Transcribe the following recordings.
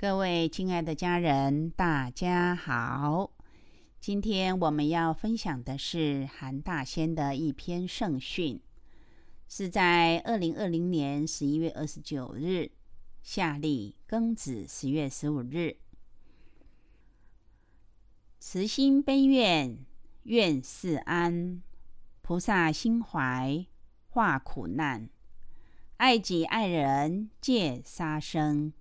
各位亲爱的家人，大家好。今天我们要分享的是韩大仙的一篇圣训，是在二零二零年十一月二十九日，夏历庚子十月十五日。慈心悲愿，愿世安；菩萨心怀，化苦难。爱己爱人，戒杀生。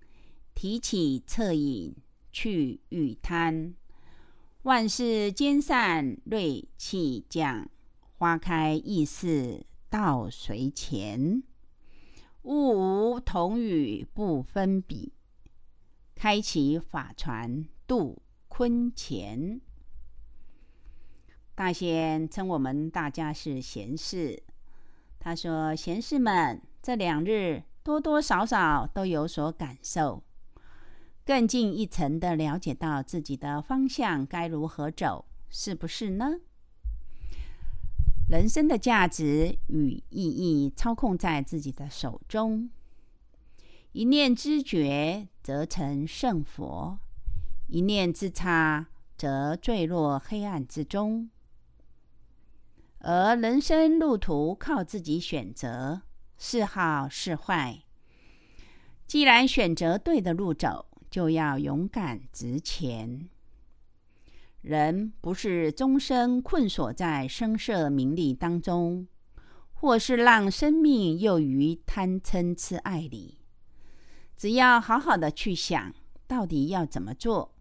提起恻隐，去欲贪。万事兼善，瑞气降。花开易逝，道随前。物无同语不分彼。开启法船渡坤前。大仙称我们大家是贤士。他说：“贤士们，这两日多多少少都有所感受。”更进一层的了解到自己的方向该如何走，是不是呢？人生的价值与意义操控在自己的手中，一念之觉则成圣佛，一念之差则坠落黑暗之中。而人生路途靠自己选择，是好是坏。既然选择对的路走。就要勇敢直前。人不是终生困锁在声色名利当中，或是让生命囿于贪嗔痴爱里。只要好好的去想，到底要怎么做，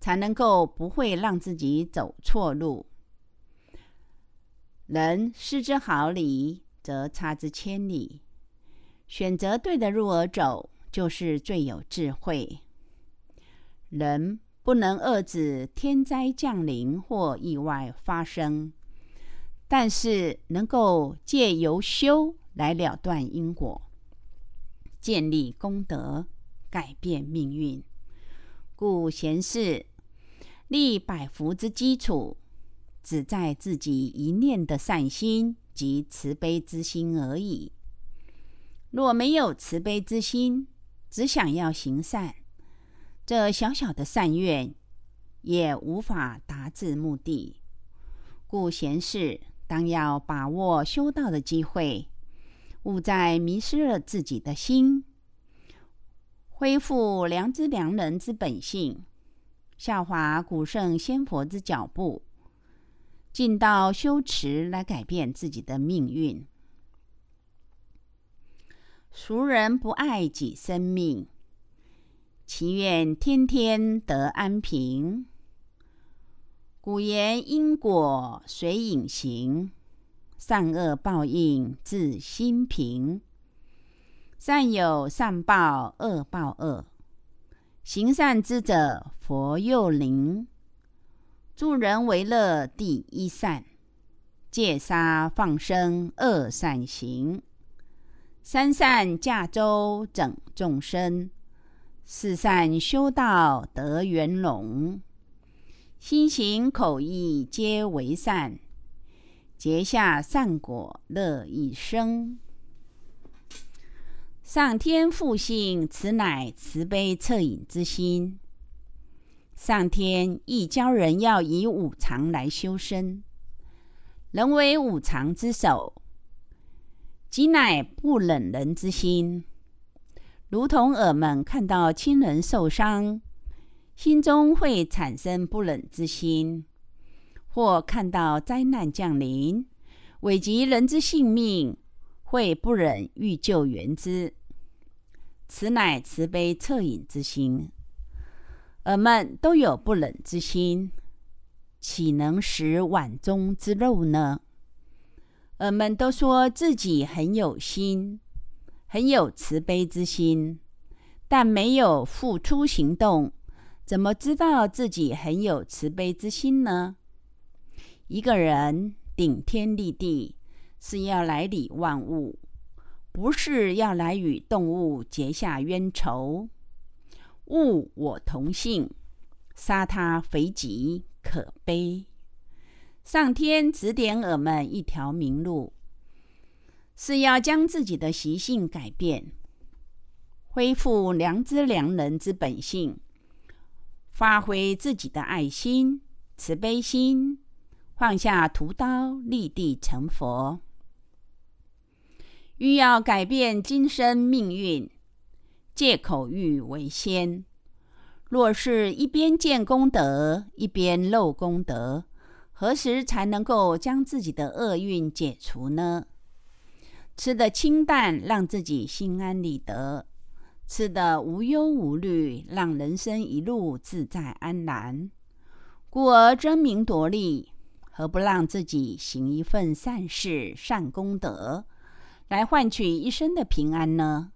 才能够不会让自己走错路。人失之毫厘，则差之千里。选择对的路而走。就是最有智慧。人不能遏制天灾降临或意外发生，但是能够借由修来了断因果，建立功德，改变命运。故贤士立百福之基础，只在自己一念的善心及慈悲之心而已。若没有慈悲之心，只想要行善，这小小的善愿也无法达至目的。故贤士当要把握修道的机会，勿再迷失了自己的心，恢复良知良人之本性，效法古圣先佛之脚步，进到修持来改变自己的命运。俗人不爱己生命，祈愿天天得安平。古言因果随影行，善恶报应自心平。善有善报，恶报恶。行善之者佛佑灵，助人为乐第一善，戒杀放生恶善行。三善驾舟整众生，四善修道得圆融。心行口意皆为善，结下善果乐一生。上天复性，此乃慈悲恻隐之心。上天亦教人要以五常来修身，人为五常之首。即乃不忍人之心，如同耳们看到亲人受伤，心中会产生不忍之心；或看到灾难降临，危及人之性命，会不忍欲救援之。此乃慈悲恻隐之心。耳们都有不忍之心，岂能食碗中之肉呢？我们都说自己很有心，很有慈悲之心，但没有付出行动，怎么知道自己很有慈悲之心呢？一个人顶天立地，是要来理万物，不是要来与动物结下冤仇。物我同性，杀他肥己可悲。上天指点我们一条明路，是要将自己的习性改变，恢复良知良人之本性，发挥自己的爱心、慈悲心，放下屠刀，立地成佛。欲要改变今生命运，借口欲为先。若是一边见功德，一边漏功德，何时才能够将自己的厄运解除呢？吃得清淡，让自己心安理得；吃得无忧无虑，让人生一路自在安然。故而争名夺利，何不让自己行一份善事、善功德，来换取一生的平安呢？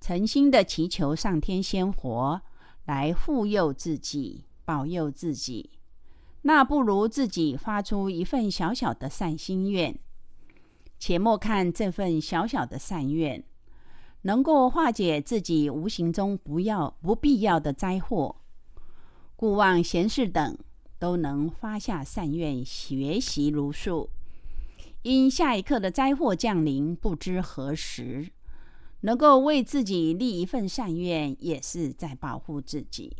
诚心的祈求上天仙佛来护佑自己、保佑自己，那不如自己发出一份小小的善心愿。且莫看这份小小的善愿，能够化解自己无形中不要不必要的灾祸，故望贤士等都能发下善愿，学习如数。因下一刻的灾祸降临，不知何时，能够为自己立一份善愿，也是在保护自己。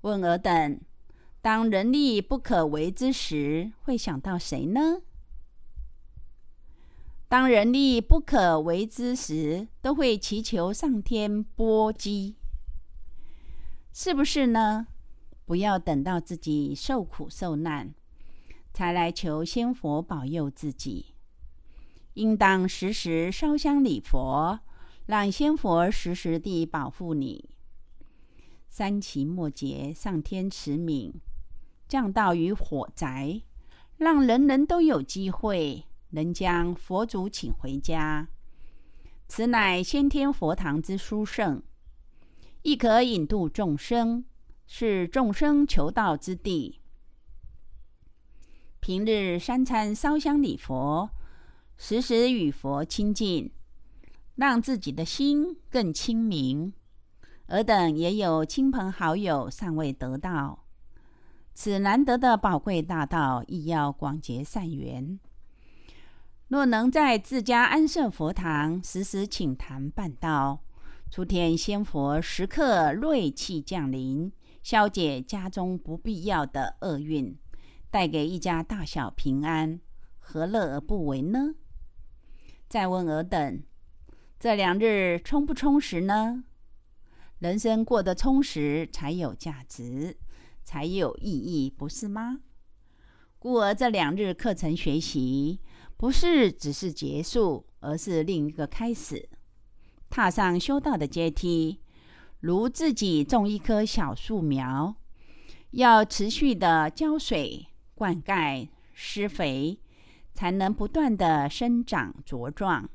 问尔等，当人力不可为之时，会想到谁呢？当人力不可为之时，都会祈求上天波及，是不是呢？不要等到自己受苦受难，才来求仙佛保佑自己，应当时时烧香礼佛，让仙佛时时地保护你。三期末节，上天慈悯，降道于火宅，让人人都有机会。能将佛祖请回家，此乃先天佛堂之殊胜，亦可引渡众生，是众生求道之地。平日三餐烧香礼佛，时时与佛亲近，让自己的心更清明。尔等也有亲朋好友尚未得道，此难得的宝贵大道，亦要广结善缘。若能在自家安设佛堂，时时请坛办道，诸天仙佛时刻瑞气降临，消解家中不必要的厄运，带给一家大小平安，何乐而不为呢？再问尔等，这两日充不充实呢？人生过得充实，才有价值，才有意义，不是吗？故而这两日课程学习。不是只是结束，而是另一个开始。踏上修道的阶梯，如自己种一棵小树苗，要持续的浇水、灌溉、施肥，才能不断的生长茁壮。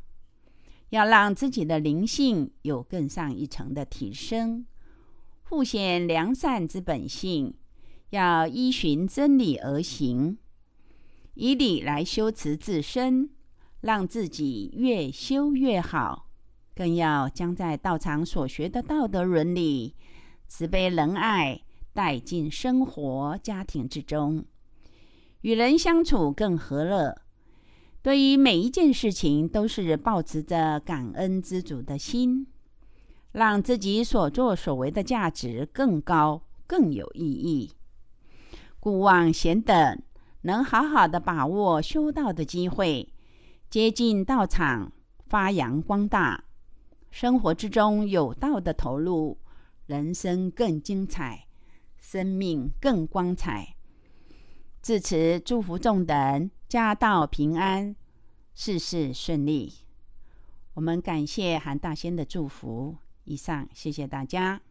要让自己的灵性有更上一层的提升，复显良善之本性，要依循真理而行。以理来修持自身，让自己越修越好，更要将在道场所学的道德伦理、慈悲仁爱带进生活家庭之中，与人相处更和乐。对于每一件事情，都是保持着感恩知足的心，让自己所作所为的价值更高、更有意义。故望贤等。能好好的把握修道的机会，接近道场，发扬光大，生活之中有道的投入，人生更精彩，生命更光彩。至此，祝福众等家道平安，事事顺利。我们感谢韩大仙的祝福。以上，谢谢大家。